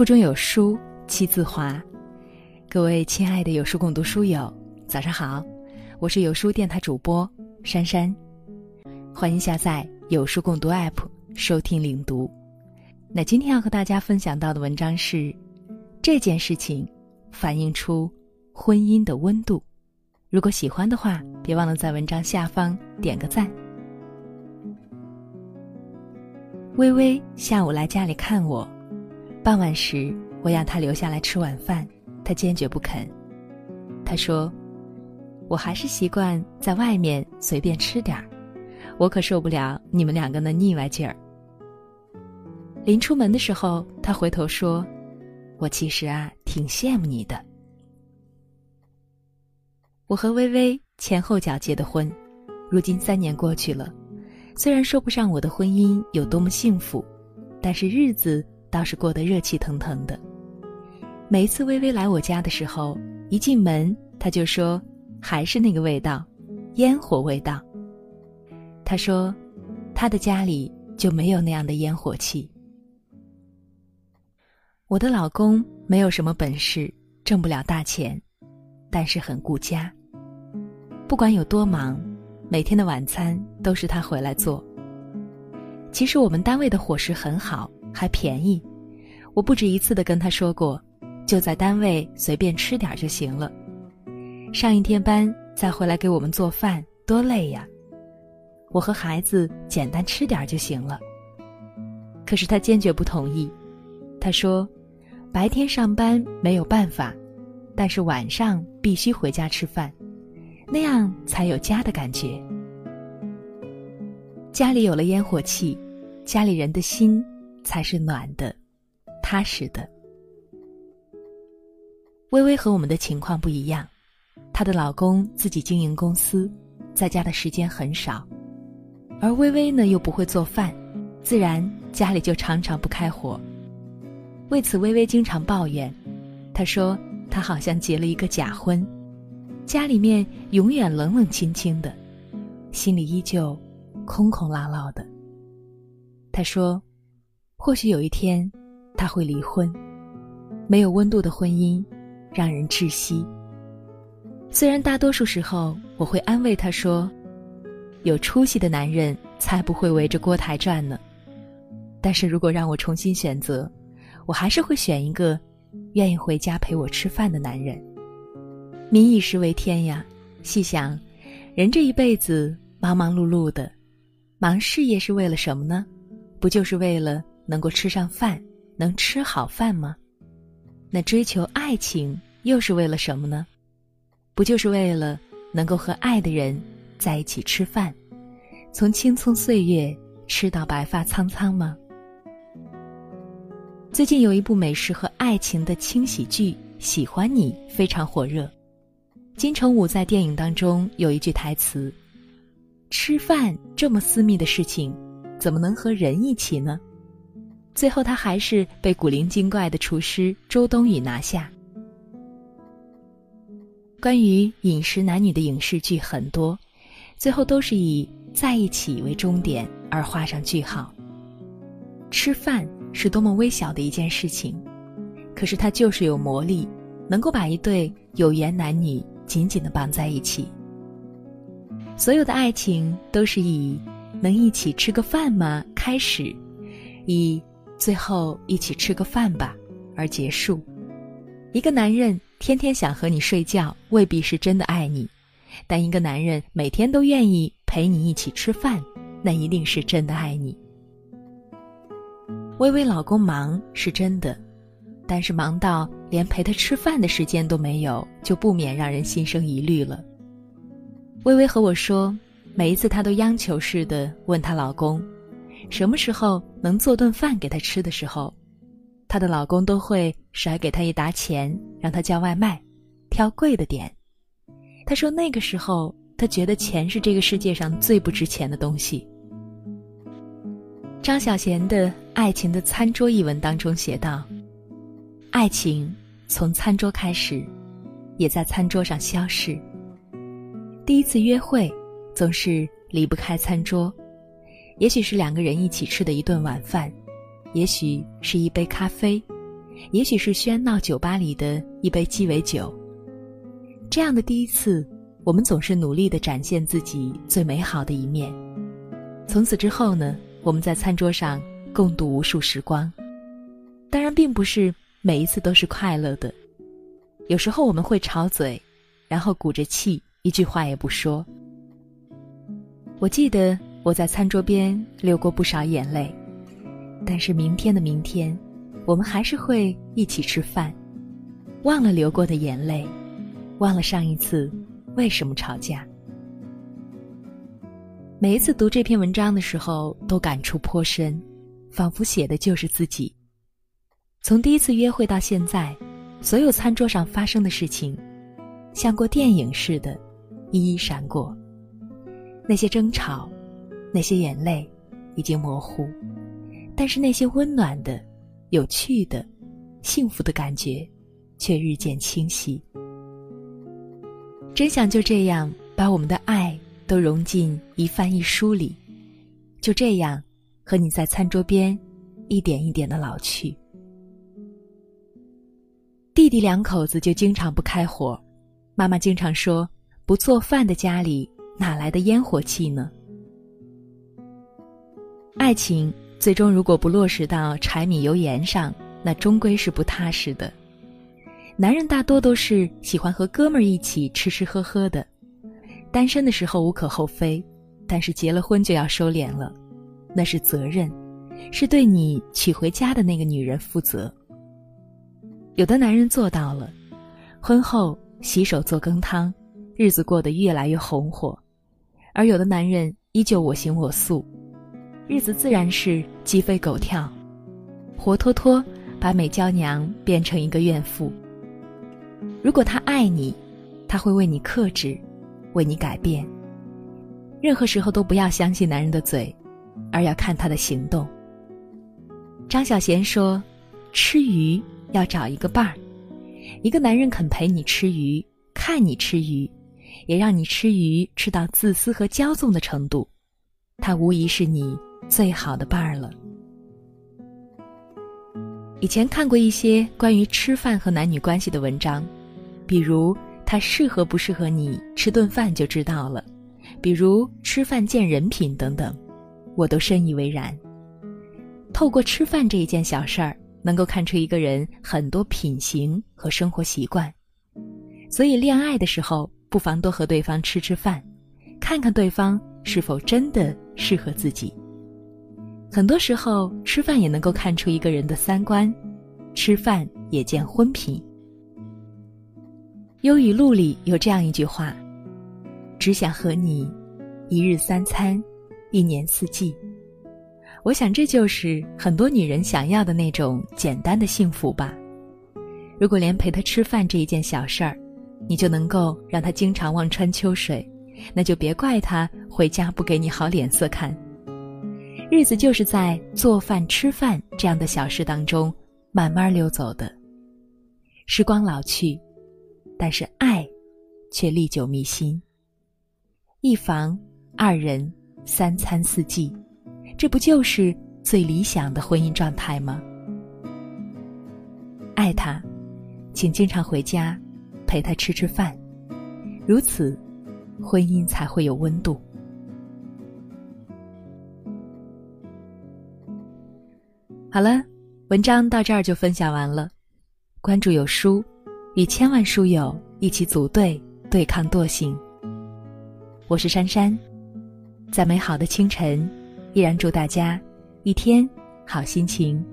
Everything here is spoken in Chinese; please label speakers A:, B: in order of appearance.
A: 腹中有书气自华。各位亲爱的有书共读书友，早上好，我是有书电台主播珊珊，欢迎下载有书共读 App 收听领读。那今天要和大家分享到的文章是：这件事情反映出婚姻的温度。如果喜欢的话，别忘了在文章下方点个赞。微微下午来家里看我，傍晚时我让他留下来吃晚饭，他坚决不肯。他说：“我还是习惯在外面随便吃点儿，我可受不了你们两个那腻歪劲儿。”临出门的时候，他回头说：“我其实啊，挺羡慕你的。”我和微微前后脚结的婚，如今三年过去了，虽然说不上我的婚姻有多么幸福，但是日子倒是过得热气腾腾的。每一次微微来我家的时候，一进门他就说：“还是那个味道，烟火味道。”他说：“他的家里就没有那样的烟火气。”我的老公没有什么本事，挣不了大钱，但是很顾家。不管有多忙，每天的晚餐都是他回来做。其实我们单位的伙食很好，还便宜。我不止一次的跟他说过，就在单位随便吃点就行了。上一天班再回来给我们做饭，多累呀！我和孩子简单吃点就行了。可是他坚决不同意，他说。白天上班没有办法，但是晚上必须回家吃饭，那样才有家的感觉。家里有了烟火气，家里人的心才是暖的、踏实的。微微和我们的情况不一样，她的老公自己经营公司，在家的时间很少，而微微呢又不会做饭，自然家里就常常不开火。为此，微微经常抱怨。她说：“她好像结了一个假婚，家里面永远冷冷清清的，心里依旧空空落落的。”她说：“或许有一天，他会离婚。没有温度的婚姻，让人窒息。虽然大多数时候我会安慰他说：‘有出息的男人才不会围着锅台转呢。’但是如果让我重新选择，”我还是会选一个愿意回家陪我吃饭的男人。民以食为天呀，细想，人这一辈子忙忙碌碌的，忙事业是为了什么呢？不就是为了能够吃上饭，能吃好饭吗？那追求爱情又是为了什么呢？不就是为了能够和爱的人在一起吃饭，从青葱岁月吃到白发苍苍吗？最近有一部美食和爱情的轻喜剧《喜欢你》非常火热。金城武在电影当中有一句台词：“吃饭这么私密的事情，怎么能和人一起呢？”最后他还是被古灵精怪的厨师周冬雨拿下。关于饮食男女的影视剧很多，最后都是以在一起为终点而画上句号。吃饭。是多么微小的一件事情，可是它就是有魔力，能够把一对有缘男女紧紧的绑在一起。所有的爱情都是以“能一起吃个饭吗”开始，以“最后一起吃个饭吧”而结束。一个男人天天想和你睡觉，未必是真的爱你；但一个男人每天都愿意陪你一起吃饭，那一定是真的爱你。微微老公忙是真的，但是忙到连陪她吃饭的时间都没有，就不免让人心生疑虑了。微微和我说，每一次她都央求似的问她老公，什么时候能做顿饭给她吃的时候，她的老公都会甩给她一沓钱，让她叫外卖，挑贵的点。她说那个时候，她觉得钱是这个世界上最不值钱的东西。张小娴的《爱情的餐桌》一文当中写道：“爱情从餐桌开始，也在餐桌上消逝。第一次约会总是离不开餐桌，也许是两个人一起吃的一顿晚饭，也许是一杯咖啡，也许是喧闹酒吧里的一杯鸡尾酒。这样的第一次，我们总是努力的展现自己最美好的一面。从此之后呢，我们在餐桌上共度无数时光。当然，并不是每一次都是快乐的，有时候我们会吵嘴，然后鼓着气，一句话也不说。我记得我在餐桌边流过不少眼泪，但是明天的明天，我们还是会一起吃饭，忘了流过的眼泪。忘了上一次为什么吵架。每一次读这篇文章的时候，都感触颇深，仿佛写的就是自己。从第一次约会到现在，所有餐桌上发生的事情，像过电影似的，一一闪过。那些争吵，那些眼泪，已经模糊，但是那些温暖的、有趣的、幸福的感觉，却日渐清晰。真想就这样把我们的爱都融进一饭一书里，就这样和你在餐桌边一点一点的老去。弟弟两口子就经常不开火，妈妈经常说：“不做饭的家里哪来的烟火气呢？”爱情最终如果不落实到柴米油盐上，那终归是不踏实的。男人大多都是喜欢和哥们儿一起吃吃喝喝的，单身的时候无可厚非，但是结了婚就要收敛了，那是责任，是对你娶回家的那个女人负责。有的男人做到了，婚后洗手做羹汤，日子过得越来越红火；而有的男人依旧我行我素，日子自然是鸡飞狗跳，活脱脱把美娇娘变成一个怨妇。如果他爱你，他会为你克制，为你改变。任何时候都不要相信男人的嘴，而要看他的行动。张小娴说：“吃鱼要找一个伴儿，一个男人肯陪你吃鱼，看你吃鱼，也让你吃鱼吃到自私和骄纵的程度，他无疑是你最好的伴儿了。”以前看过一些关于吃饭和男女关系的文章，比如他适合不适合你吃顿饭就知道了，比如吃饭见人品等等，我都深以为然。透过吃饭这一件小事儿，能够看出一个人很多品行和生活习惯，所以恋爱的时候不妨多和对方吃吃饭，看看对方是否真的适合自己。很多时候，吃饭也能够看出一个人的三观，吃饭也见婚品。忧语录里有这样一句话：“只想和你一日三餐，一年四季。”我想这就是很多女人想要的那种简单的幸福吧。如果连陪他吃饭这一件小事儿，你就能够让他经常望穿秋水，那就别怪他回家不给你好脸色看。日子就是在做饭、吃饭这样的小事当中慢慢溜走的。时光老去，但是爱却历久弥新。一房二人，三餐四季，这不就是最理想的婚姻状态吗？爱他，请经常回家陪他吃吃饭，如此，婚姻才会有温度。好了，文章到这儿就分享完了。关注有书，与千万书友一起组队对抗惰性。我是珊珊，在美好的清晨，依然祝大家一天好心情。